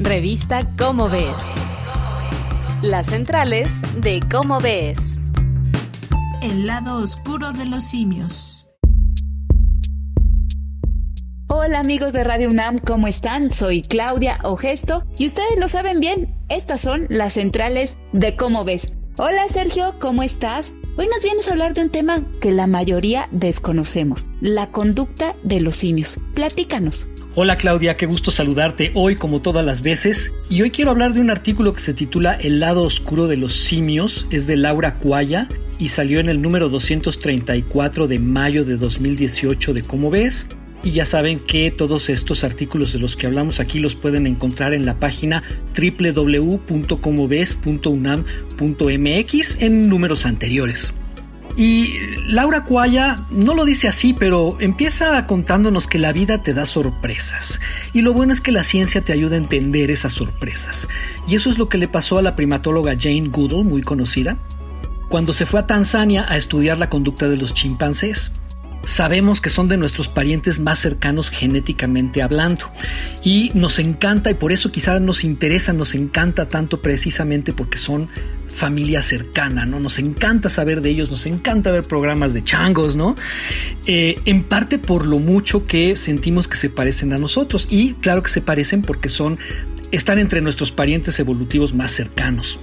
Revista Cómo Ves. Las centrales de Cómo Ves. El lado oscuro de los simios. Hola amigos de Radio UNAM, ¿cómo están? Soy Claudia Ogesto y ustedes lo saben bien, estas son las centrales de Cómo Ves. Hola Sergio, ¿cómo estás? Hoy nos vienes a hablar de un tema que la mayoría desconocemos, la conducta de los simios. Platícanos. Hola Claudia, qué gusto saludarte hoy como todas las veces. Y hoy quiero hablar de un artículo que se titula El lado oscuro de los simios, es de Laura Cuaya y salió en el número 234 de mayo de 2018 de Cómo ves. Y ya saben que todos estos artículos de los que hablamos aquí los pueden encontrar en la página www.comoves.unam.mx en números anteriores. Y Laura Cuaya no lo dice así, pero empieza contándonos que la vida te da sorpresas. Y lo bueno es que la ciencia te ayuda a entender esas sorpresas. Y eso es lo que le pasó a la primatóloga Jane Goodall, muy conocida, cuando se fue a Tanzania a estudiar la conducta de los chimpancés sabemos que son de nuestros parientes más cercanos genéticamente hablando. Y nos encanta, y por eso quizás nos interesa, nos encanta tanto precisamente porque son familia cercana, ¿no? Nos encanta saber de ellos, nos encanta ver programas de changos, ¿no? Eh, en parte por lo mucho que sentimos que se parecen a nosotros. Y claro que se parecen porque son, están entre nuestros parientes evolutivos más cercanos.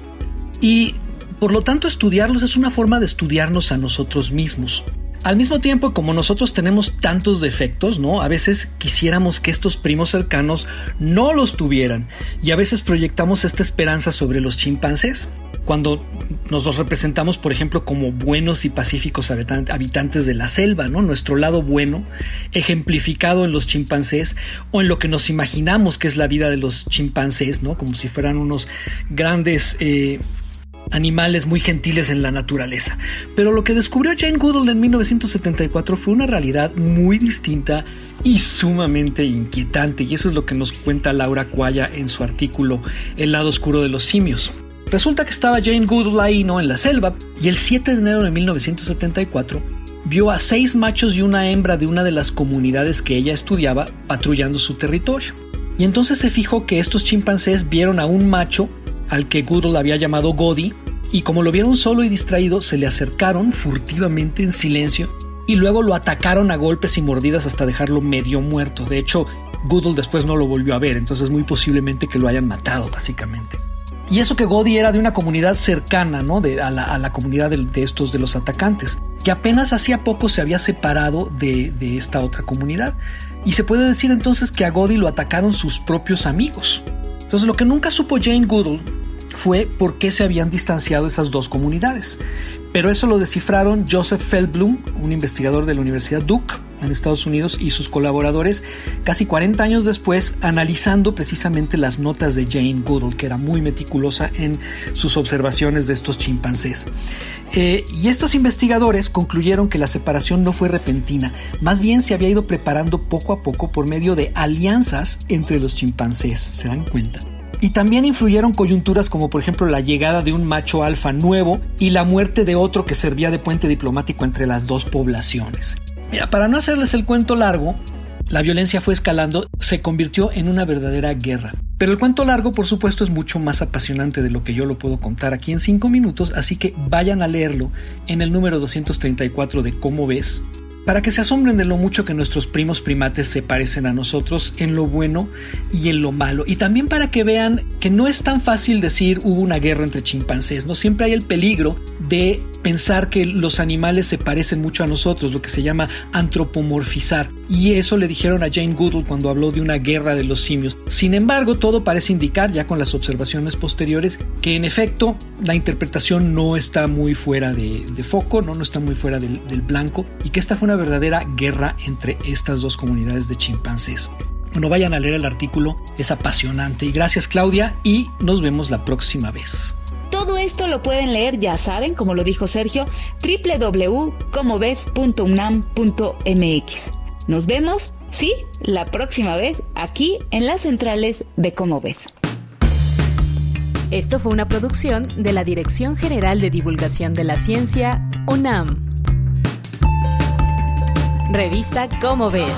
Y por lo tanto, estudiarlos es una forma de estudiarnos a nosotros mismos. Al mismo tiempo, como nosotros tenemos tantos defectos, ¿no? A veces quisiéramos que estos primos cercanos no los tuvieran y a veces proyectamos esta esperanza sobre los chimpancés cuando nos los representamos, por ejemplo, como buenos y pacíficos habitantes de la selva, ¿no? Nuestro lado bueno, ejemplificado en los chimpancés o en lo que nos imaginamos que es la vida de los chimpancés, ¿no? Como si fueran unos grandes eh, animales muy gentiles en la naturaleza. Pero lo que descubrió Jane Goodall en 1974 fue una realidad muy distinta y sumamente inquietante, y eso es lo que nos cuenta Laura Cuaya en su artículo El lado oscuro de los simios. Resulta que estaba Jane Goodall ahí, ¿no? En la selva, y el 7 de enero de 1974 vio a seis machos y una hembra de una de las comunidades que ella estudiaba patrullando su territorio. Y entonces se fijó que estos chimpancés vieron a un macho al que Goodall había llamado Godi, y como lo vieron solo y distraído, se le acercaron furtivamente en silencio y luego lo atacaron a golpes y mordidas hasta dejarlo medio muerto. De hecho, Goodall después no lo volvió a ver, entonces muy posiblemente que lo hayan matado, básicamente. Y eso que Godi era de una comunidad cercana, ¿no? De, a, la, comunidad de, estos de los atacantes, que apenas hacía poco se había separado de, esta otra comunidad. Y se puede decir entonces que a Godi lo atacaron sus propios amigos. Entonces lo que nunca supo Jane Goodall fue por qué se habían distanciado esas dos comunidades. Pero eso lo descifraron Joseph Feldblum, un investigador de la Universidad Duke en Estados Unidos, y sus colaboradores casi 40 años después, analizando precisamente las notas de Jane Goodall, que era muy meticulosa en sus observaciones de estos chimpancés. Eh, y estos investigadores concluyeron que la separación no fue repentina, más bien se había ido preparando poco a poco por medio de alianzas entre los chimpancés, ¿se dan cuenta? Y también influyeron coyunturas como por ejemplo la llegada de un macho alfa nuevo y la muerte de otro que servía de puente diplomático entre las dos poblaciones. Mira, para no hacerles el cuento largo, la violencia fue escalando, se convirtió en una verdadera guerra. Pero el cuento largo, por supuesto, es mucho más apasionante de lo que yo lo puedo contar aquí en 5 minutos, así que vayan a leerlo en el número 234 de Cómo ves, para que se asombren de lo mucho que nuestros primos primates se parecen a nosotros en lo bueno y en lo malo. Y también para que vean que no es tan fácil decir hubo una guerra entre chimpancés, no siempre hay el peligro de pensar que los animales se parecen mucho a nosotros, lo que se llama antropomorfizar. Y eso le dijeron a Jane Goodall cuando habló de una guerra de los simios. Sin embargo, todo parece indicar, ya con las observaciones posteriores, que en efecto la interpretación no está muy fuera de, foco, ¿no? está muy fuera del, del blanco, y que esta fue una verdadera guerra entre estas dos comunidades de chimpancés. Bueno, vayan a leer el artículo, es apasionante. Y gracias Claudia, y nos vemos la próxima vez. Esto lo pueden leer, ya saben, como lo dijo Sergio, www.comoves.unam.mx. Nos vemos, sí, la próxima vez aquí en las centrales de Cómo Ves. Esto fue una producción de la Dirección General de Divulgación de la Ciencia, UNAM. Revista Cómo Ves.